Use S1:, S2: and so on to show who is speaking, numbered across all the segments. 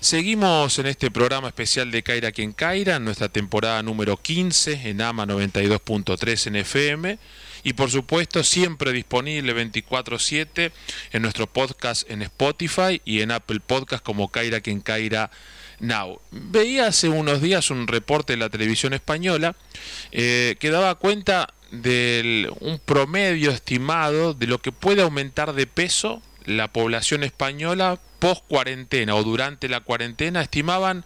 S1: Seguimos en este programa especial de Caira quien Caira, en nuestra temporada número 15 en AMA 92.3 en FM y por supuesto siempre disponible 24/7 en nuestro podcast en Spotify y en Apple Podcast como Caira quien Caira Now. Veía hace unos días un reporte de la televisión española eh, que daba cuenta de un promedio estimado de lo que puede aumentar de peso la población española post cuarentena o durante la cuarentena estimaban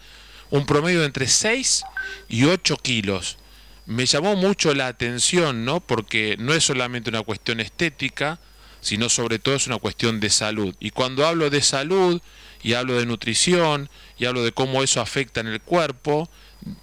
S1: un promedio de entre 6 y 8 kilos. Me llamó mucho la atención, ¿no? Porque no es solamente una cuestión estética, sino sobre todo es una cuestión de salud. Y cuando hablo de salud y hablo de nutrición y hablo de cómo eso afecta en el cuerpo,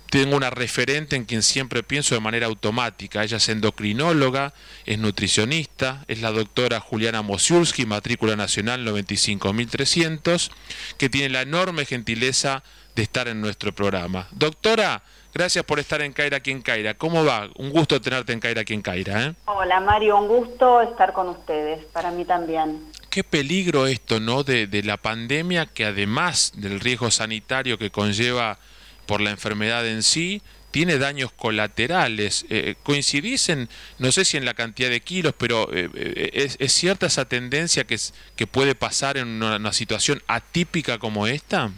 S1: tengo una referente en quien siempre pienso de manera automática. Ella es endocrinóloga, es nutricionista, es la doctora Juliana Mosiulski, matrícula nacional 95300, que tiene la enorme gentileza de estar en nuestro programa. Doctora, gracias por estar en Caira aquí en Caira. ¿Cómo va? Un gusto tenerte en Caira aquí en Caira. ¿eh?
S2: Hola Mario, un gusto estar con ustedes, para mí también.
S1: Qué peligro esto, ¿no? De, de la pandemia que además del riesgo sanitario que conlleva por la enfermedad en sí, tiene daños colaterales. Eh, ¿Coincidís en, no sé si en la cantidad de kilos, pero eh, eh, es, cierta esa tendencia que, que puede pasar en una, situación atípica como esta?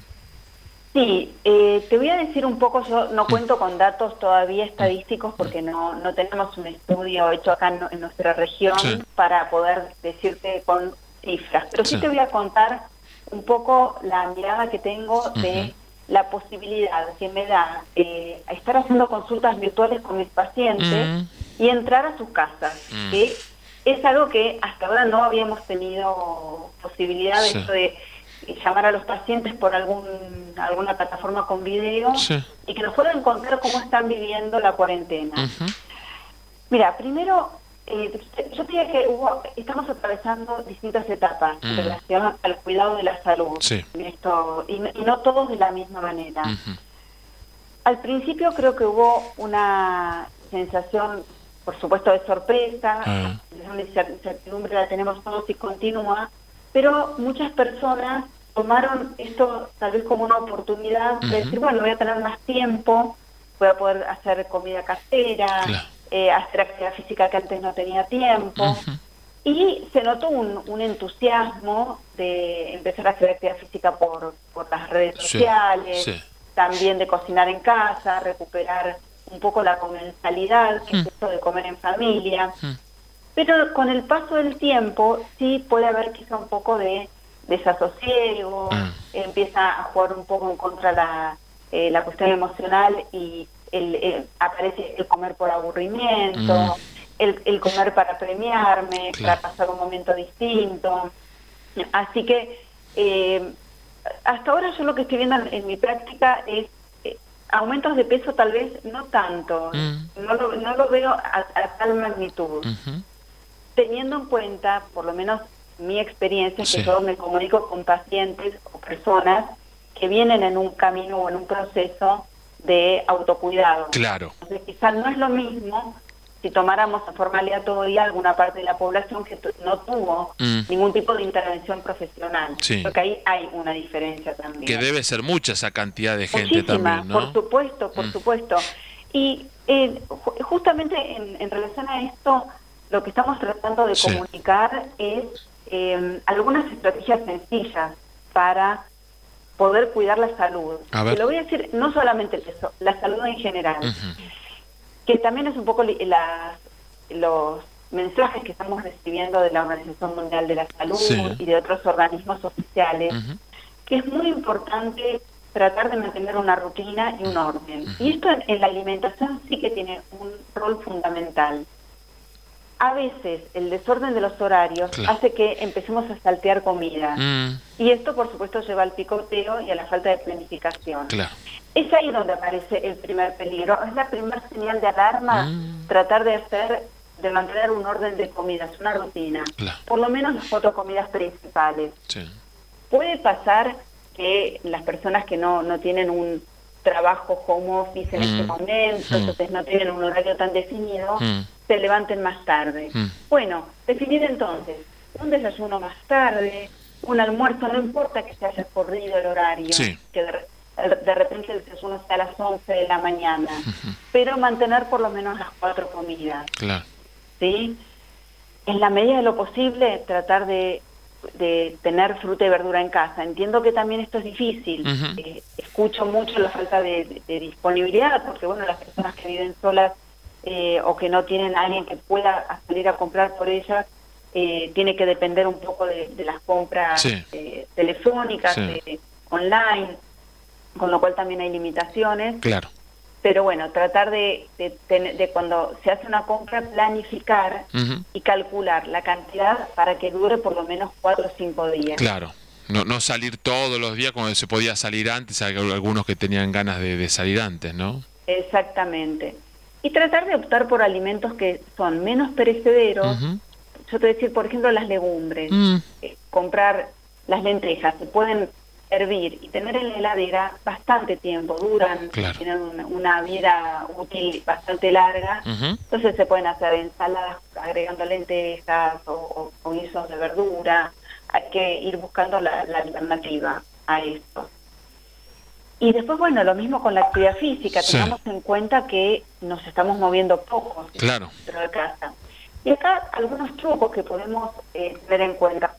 S2: Sí, te voy a decir un poco, yo no cuento con datos todavía estadísticos porque no, no tenemos un estudio hecho acá en, nuestra región para poder decirte con cifras, pero sí, te voy a contar un poco la mirada que tengo de la posibilidad que me da eh, estar haciendo consultas virtuales con mis pacientes mm. y entrar a sus casas, mm. que es algo que hasta ahora no habíamos tenido posibilidad de, llamar a los pacientes por algún alguna plataforma con video y que nos puedan contar cómo están viviendo la cuarentena. Mira, primero eh, yo diría que estamos atravesando distintas etapas en mm. relación al cuidado de la salud. Esto, y, no todos de la misma manera. Al principio creo que hubo una sensación, por supuesto, de sorpresa, ah. una incertidumbre la tenemos todos y continua, pero muchas personas tomaron esto tal vez como una oportunidad de decir, bueno, voy a tener más tiempo, voy a poder hacer comida casera, eh, hacer actividad física que antes no tenía tiempo. Y se notó un, entusiasmo de empezar a hacer actividad física por, por las redes sociales, también de cocinar en casa, recuperar un poco la comensalidad, que es esto de comer en familia. Pero con el paso del tiempo sí puede haber quizá un poco de desasosiego, empieza a jugar un poco en contra la, eh, la cuestión emocional y el, aparece el comer por aburrimiento, mm. el, comer para premiarme, para pasar un momento distinto. Así que eh, hasta ahora yo lo que estoy viendo en, mi práctica es eh, aumentos de peso tal vez no tanto, mm. no, lo, no lo veo a, tal magnitud. Teniendo en cuenta, por lo menos mi experiencia, que yo me comunico con pacientes o personas que vienen en un camino o en un proceso de autocuidado.
S1: Claro.
S2: Entonces, quizás no es lo mismo si tomáramos a forma aleatoria alguna parte de la población que no tuvo mm. ningún tipo de intervención profesional. Porque ahí hay una diferencia también.
S1: Que debe ser mucha esa cantidad de gente también, ¿no?
S2: Por supuesto, por mm. supuesto. Y eh, justamente en, relación a esto, lo que estamos tratando de comunicar es eh, algunas estrategias sencillas para poder cuidar la salud. Lo voy a decir no solamente eso, la salud en general, que también es un poco los mensajes que estamos recibiendo de la Organización Mundial de la Salud y de otros organismos oficiales, que es muy importante tratar de mantener una rutina y un orden. Y esto en la alimentación sí que tiene un rol fundamental a veces el desorden de los horarios hace que empecemos a saltear comida. Mm. Y esto, por supuesto, lleva al picoteo y a la falta de planificación. Es ahí donde aparece el primer peligro. Es la primera señal de alarma mm. tratar de hacer, de mantener un orden de comidas, una rutina. Por lo menos las cuatro comidas principales. Puede pasar que las personas que no, no tienen un trabajo home office en este mm. momento, entonces no tienen un horario tan definido, se levanten más tarde. Mm. Bueno, definir entonces un desayuno más tarde, un almuerzo, no importa que se haya corrido el horario, que de, repente el desayuno sea a las 11 de la mañana, pero mantener por lo menos las cuatro comidas.
S1: Claro.
S2: ¿Sí? En la medida de lo posible, tratar de, tener fruta y verdura en casa. Entiendo que también esto es difícil. Eh, escucho mucho la falta de, disponibilidad, porque bueno, las personas que viven solas eh, o que no tienen a alguien que pueda salir a comprar por ellas, eh, tiene que depender un poco de, las compras eh, telefónicas, online, con lo cual también hay limitaciones.
S1: Claro.
S2: Pero bueno, tratar de, de, cuando se hace una compra, planificar y calcular la cantidad para que dure por lo menos cuatro o cinco días.
S1: Claro. No, no salir todos los días como se podía salir antes, algunos que tenían ganas de, salir antes, ¿no?
S2: Exactamente. Y tratar de optar por alimentos que son menos perecederos, yo te decir, por ejemplo, las legumbres, mm. eh, comprar las lentejas, se pueden hervir y tener en la heladera bastante tiempo, duran, tienen una, vida útil bastante larga, entonces se pueden hacer ensaladas agregando lentejas o, guisos de verdura, hay que ir buscando la, alternativa a esto. Y después, bueno, lo mismo con la actividad física, tengamos en cuenta que nos estamos moviendo poco
S1: claro.
S2: dentro de casa. Y acá algunos trucos que podemos eh, tener en cuenta.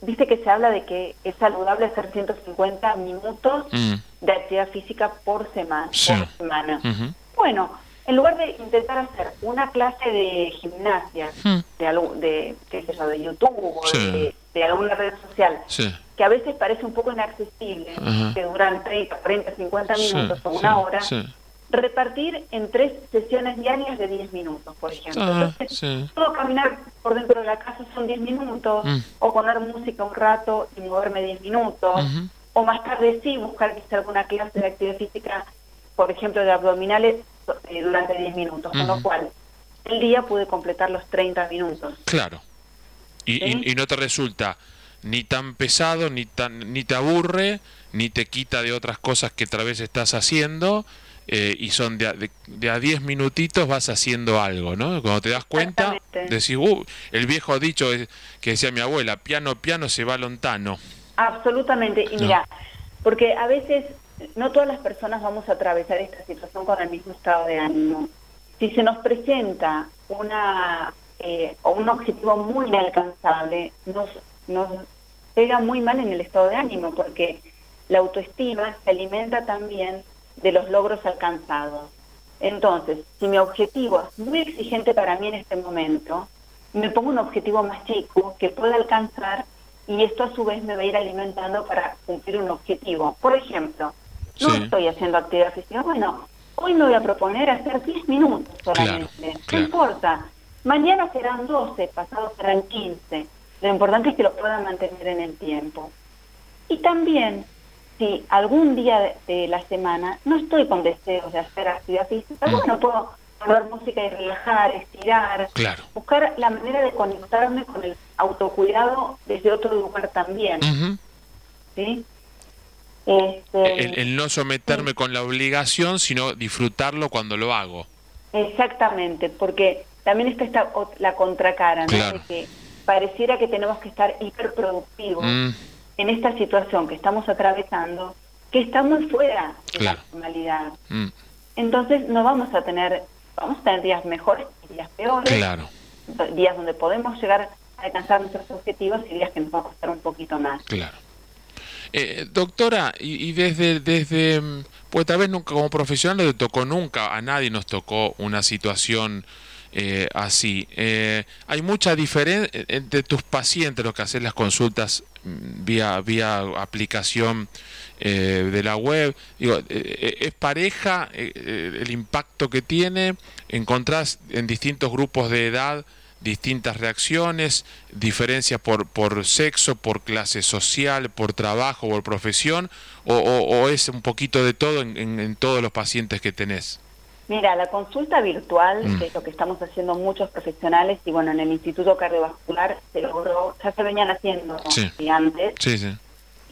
S2: Viste que se habla de que es saludable hacer 150 minutos mm. de actividad física por semana. semana. Bueno, en lugar de intentar hacer una clase de gimnasia, mm. de, de, qué sé yo, de YouTube o de, alguna red social, que a veces parece un poco inaccesible, que duran 30, 40, 50 minutos o una hora, repartir en tres sesiones diarias de 10 minutos, por ejemplo. Ah, Entonces, puedo caminar por dentro de la casa son 10 minutos, mm. o poner música un rato y moverme 10 minutos, o más tarde sí buscar quizá alguna clase de actividad física, por ejemplo, de abdominales eh, durante 10 minutos, con lo cual el día pude completar los 30 minutos.
S1: Claro. Y, y, no te resulta ni tan pesado, ni, tan, ni te aburre, ni te quita de otras cosas que otra vez estás haciendo, eh, y son de a, de, 10 minutitos vas haciendo algo, ¿no? Cuando te das cuenta, decís, uh, el viejo dicho que decía mi abuela, piano, piano se va lontano.
S2: Absolutamente, y mira, porque a veces no todas las personas vamos a atravesar esta situación con el mismo estado de ánimo. Si se nos presenta una eh, o un objetivo muy inalcanzable, nos, nos pega muy mal en el estado de ánimo, porque la autoestima se alimenta también de los logros alcanzados. Entonces, si mi objetivo es muy exigente para mí en este momento, me pongo un objetivo más chico que pueda alcanzar y esto a su vez me va a ir alimentando para cumplir un objetivo. Por ejemplo, no estoy haciendo actividad física, bueno, hoy me voy a proponer hacer 10 minutos solamente, no importa. Mañana serán 12, pasado serán 15. Lo importante es que lo pueda mantener en el tiempo. Y también si algún día de, la semana no estoy con deseos de hacer actividad física, mm. bueno, puedo poner música y relajar, estirar, buscar la manera de conectarme con el autocuidado desde otro lugar también. ¿Sí?
S1: Este, el, no someterme con la obligación, sino disfrutarlo cuando lo hago.
S2: Exactamente, porque también está esta, la contracara, ¿no? De que pareciera que tenemos que estar hiperproductivos. Mm en esta situación que estamos atravesando, que está muy fuera de la normalidad. Mm. Entonces no vamos a tener, vamos a tener días mejores y días peores,
S1: claro.
S2: días donde podemos llegar a alcanzar nuestros objetivos y días que nos va a costar un poquito más.
S1: Claro. Eh, doctora, y, desde, desde, pues tal vez nunca como profesional te tocó nunca, a nadie nos tocó una situación eh, así. Eh, hay mucha diferencia entre tus pacientes, los que hacen las consultas mm, vía, vía aplicación eh, de la web. Digo, ¿Es pareja el impacto que tiene? ¿Encontrás en distintos grupos de edad distintas reacciones, diferencias por, por sexo, por clase social, por trabajo, por profesión? ¿O, es un poquito de todo en todos los pacientes que tenés?
S2: Mira, la consulta virtual, mm. que es lo que estamos haciendo muchos profesionales, y bueno, en el Instituto Cardiovascular se logró, ya se venían haciendo antes,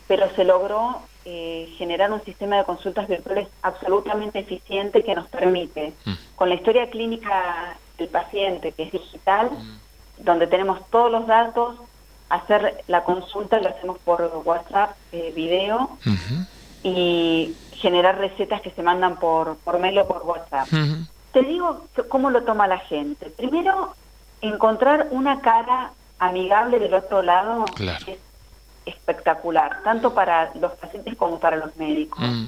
S2: pero se logró eh, generar un sistema de consultas virtuales absolutamente eficiente que nos permite, mm. con la historia clínica del paciente, que es digital, mm. donde tenemos todos los datos, hacer la consulta, lo hacemos por WhatsApp, eh, video, y generar recetas que se mandan por, por mail o por WhatsApp. Te digo cómo lo toma la gente. Primero, encontrar una cara amigable del otro lado es espectacular, tanto para los pacientes como para los médicos. Mm.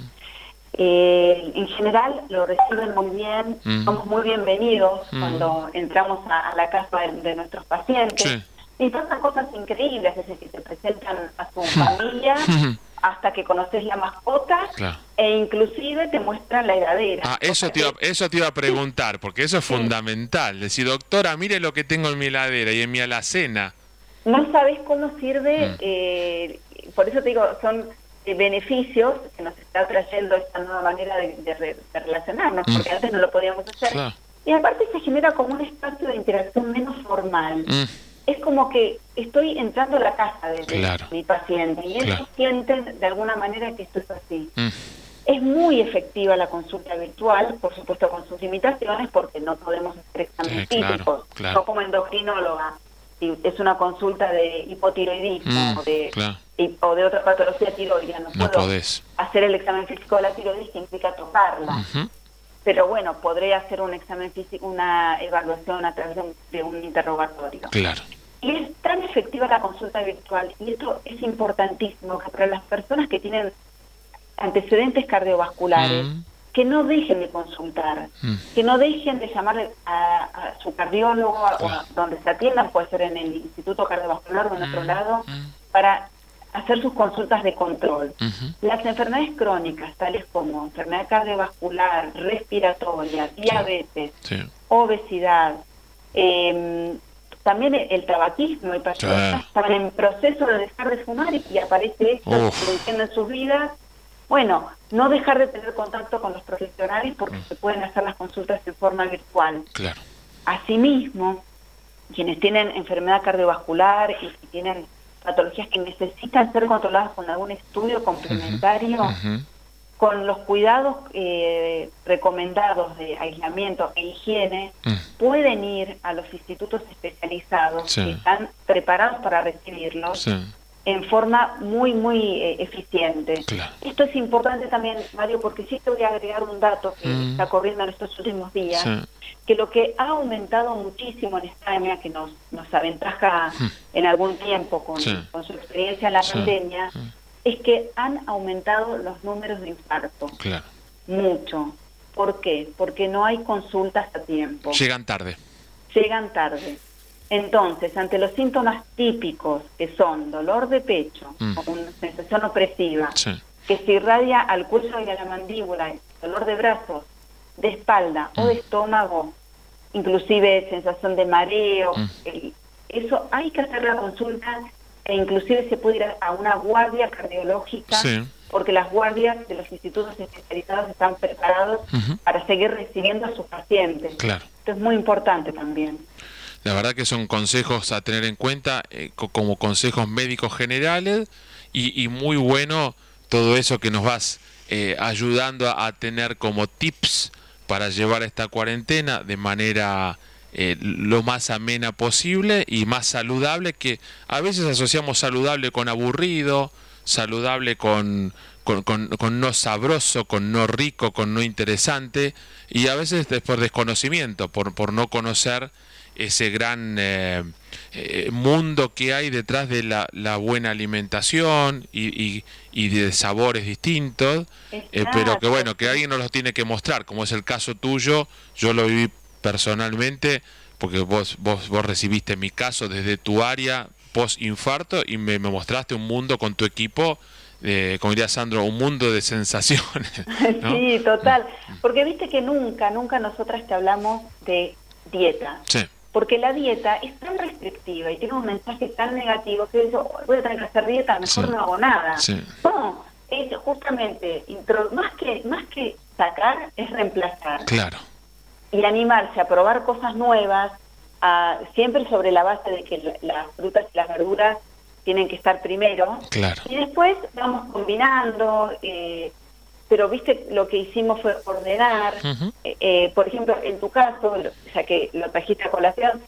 S2: Eh, en general lo reciben muy bien, mm. somos muy bienvenidos mm. cuando entramos a, la casa de, nuestros pacientes. Y pasan cosas increíbles, es decir, que te presentan a su familia hasta que conoces la mascota e inclusive te muestran la heladera.
S1: Ah, eso te, iba, eso te iba a preguntar, porque eso es fundamental. Decir, doctora, mire lo que tengo en mi heladera y en mi alacena.
S2: No sabes cómo sirve, eh, por eso te digo, son beneficios que nos está trayendo esta nueva manera de, relacionarnos, mm. porque antes no lo podíamos hacer. Y aparte se genera como un espacio de interacción menos formal. Mm. Es como que estoy entrando a la casa de, mi paciente y ellos sienten de alguna manera que esto es así. Mm. Es muy efectiva la consulta virtual, por supuesto con sus limitaciones, porque no podemos hacer exámenes físicos. Yo como endocrinóloga, si es una consulta de hipotiroidismo de o de otra patología tiroidea, no, puedo hacer el examen físico de la tiroides que implica tocarla. Pero bueno, podré hacer un examen físico, una evaluación a través de un, interrogatorio.
S1: Claro.
S2: Y es tan efectiva la consulta virtual, y esto es importantísimo, que para las personas que tienen antecedentes cardiovasculares, que no dejen de consultar, que no dejen de llamar a, su cardiólogo o donde se atiendan, puede ser en el Instituto Cardiovascular o en otro lado, para hacer sus consultas de control. Las enfermedades crónicas, tales como enfermedad cardiovascular, respiratoria, diabetes, obesidad, em, también el, tabaquismo, el paciente están en proceso de dejar de fumar y, aparece esto en sus vidas. Bueno, no dejar de tener contacto con los profesionales porque se pueden hacer las consultas en forma virtual.
S1: Claro.
S2: Asimismo, quienes tienen enfermedad cardiovascular y si tienen patologías que necesitan ser controladas con algún estudio complementario, con los cuidados eh, recomendados de aislamiento e higiene, mm. pueden ir a los institutos especializados que están preparados para recibirlos. En forma muy, muy eh, eficiente. Esto es importante también, Mario, porque sí te voy a agregar un dato que mm. está corriendo en estos últimos días, que lo que ha aumentado muchísimo en España, que nos, nos aventaja hmm. en algún tiempo con, con, su experiencia en la pandemia, hmm. es que han aumentado los números de infarto.
S1: Claro.
S2: Mucho. ¿Por qué? Porque no hay consultas a tiempo.
S1: Llegan tarde.
S2: Llegan tarde. Entonces, ante los síntomas típicos, que son dolor de pecho, o una sensación opresiva, que se irradia al cuello y a la mandíbula, dolor de brazos, de espalda o de estómago, inclusive sensación de mareo, mm. eso hay que hacer la consulta e inclusive se puede ir a una guardia cardiológica porque las guardias de los institutos especializados están preparados para seguir recibiendo a sus pacientes.
S1: Claro.
S2: Esto es muy importante también.
S1: La verdad que son consejos a tener en cuenta eh, como consejos médicos generales y, muy bueno todo eso que nos vas eh, ayudando a tener como tips para llevar esta cuarentena de manera eh, lo más amena posible y más saludable, que a veces asociamos saludable con aburrido, saludable con, no sabroso, con no rico, con no interesante, y a veces es por desconocimiento, por, por no conocer ese gran eh, eh, mundo que hay detrás de la, la buena alimentación y, y, de sabores distintos, eh, pero que bueno, que alguien nos los tiene que mostrar, como es el caso tuyo, yo lo viví personalmente, porque vos, vos, vos recibiste mi caso desde tu área post infarto y me, mostraste un mundo con tu equipo eh, como diría Sandro, un mundo de sensaciones.
S2: Sí, total. Porque viste que nunca, nunca nosotras te hablamos de dieta.
S1: Sí
S2: porque la dieta es tan restrictiva y tiene un mensaje tan negativo que yo voy a tener que hacer dieta, mejor no hago nada. No, es justamente, más que más que sacar, es reemplazar.
S1: Claro.
S2: Y animarse a probar cosas nuevas, siempre sobre la base de que las frutas y las verduras tienen que estar primero.
S1: Claro.
S2: Y después vamos combinando, eh, pero viste lo que hicimos fue ordenar, eh, eh, por ejemplo, en tu caso, ya que lo trajiste a colación,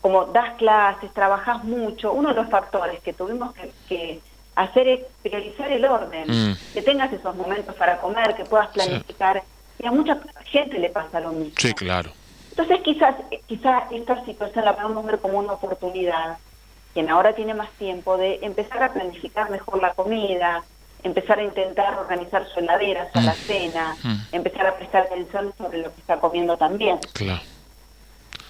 S2: como das clases, trabajas mucho, uno de los factores que tuvimos que, hacer es priorizar el orden, mm. que tengas esos momentos para comer, que puedas planificar. Y a mucha gente le pasa lo mismo.
S1: Sí, claro.
S2: Entonces quizás, quizás esta situación la podemos ver como una oportunidad, quien ahora tiene más tiempo, de empezar a planificar mejor la comida, empezar a intentar organizar su heladera, su la mm. cena, mm. empezar a prestar atención sobre lo que está comiendo también.
S1: Claro.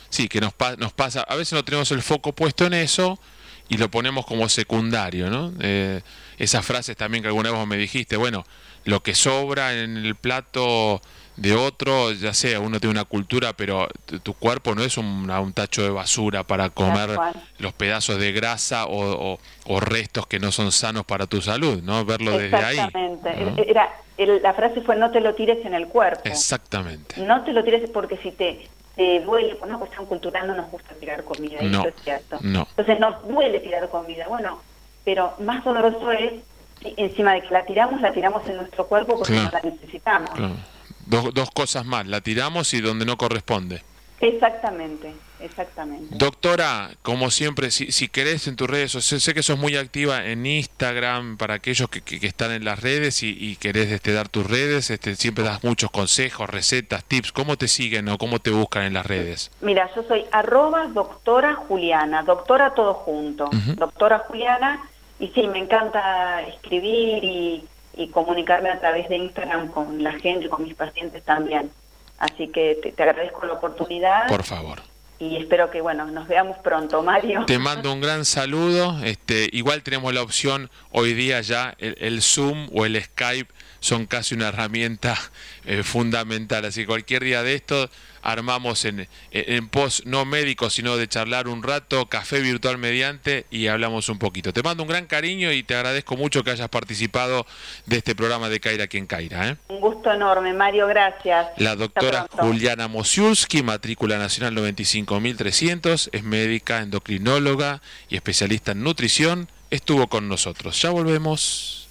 S1: Sí, que nos, nos pasa, a veces no tenemos el foco puesto en eso y lo ponemos como secundario, ¿no? Eh, esas frases también que alguna vez me dijiste, bueno, lo que sobra en el plato de otro, ya sea, uno tiene una cultura, pero tu cuerpo no es un, un tacho de basura para comer los pedazos de grasa o, restos que no son sanos para tu salud, ¿no? Verlo desde ahí.
S2: Exactamente. Era, la frase fue no te lo tires en el cuerpo.
S1: Exactamente.
S2: No te lo tires porque si te, te duele, por una cuestión cultural no nos gusta tirar comida, eso es cierto.
S1: No.
S2: Entonces nos duele tirar comida, bueno, pero más doloroso es encima de que la tiramos, la tiramos en nuestro cuerpo porque no la necesitamos.
S1: Dos, dos cosas más, la tiramos y donde no corresponde.
S2: Exactamente, exactamente.
S1: Doctora, como siempre, si, si querés en tus redes, sé que sos muy activa en Instagram para aquellos que, que, están en las redes y, querés este, dar tus redes, este, siempre das muchos consejos, recetas, tips. ¿Cómo te siguen o cómo te buscan en las redes?
S2: Mira, yo soy arroba doctora Juliana, doctora todo junto, doctora Juliana, y sí, me encanta escribir y y comunicarme a través de Instagram con la gente, con mis pacientes también. Así que te, agradezco la oportunidad.
S1: Por favor.
S2: Y espero que, bueno, nos veamos pronto, Mario.
S1: Te mando un gran saludo. Este, igual tenemos la opción hoy día ya, el Zoom o el Skype son casi una herramienta eh, fundamental. Así que cualquier día de esto armamos en, en post no médico, sino de charlar un rato, café virtual mediante y hablamos un poquito. Te mando un gran cariño y te agradezco mucho que hayas participado de este programa de Caira quien Caira. ¿eh?
S2: Un gusto enorme, Mario, gracias.
S1: La doctora Juliana Mosiulski, matrícula nacional 95300, es médica, endocrinóloga y especialista en nutrición, estuvo con nosotros. Ya volvemos.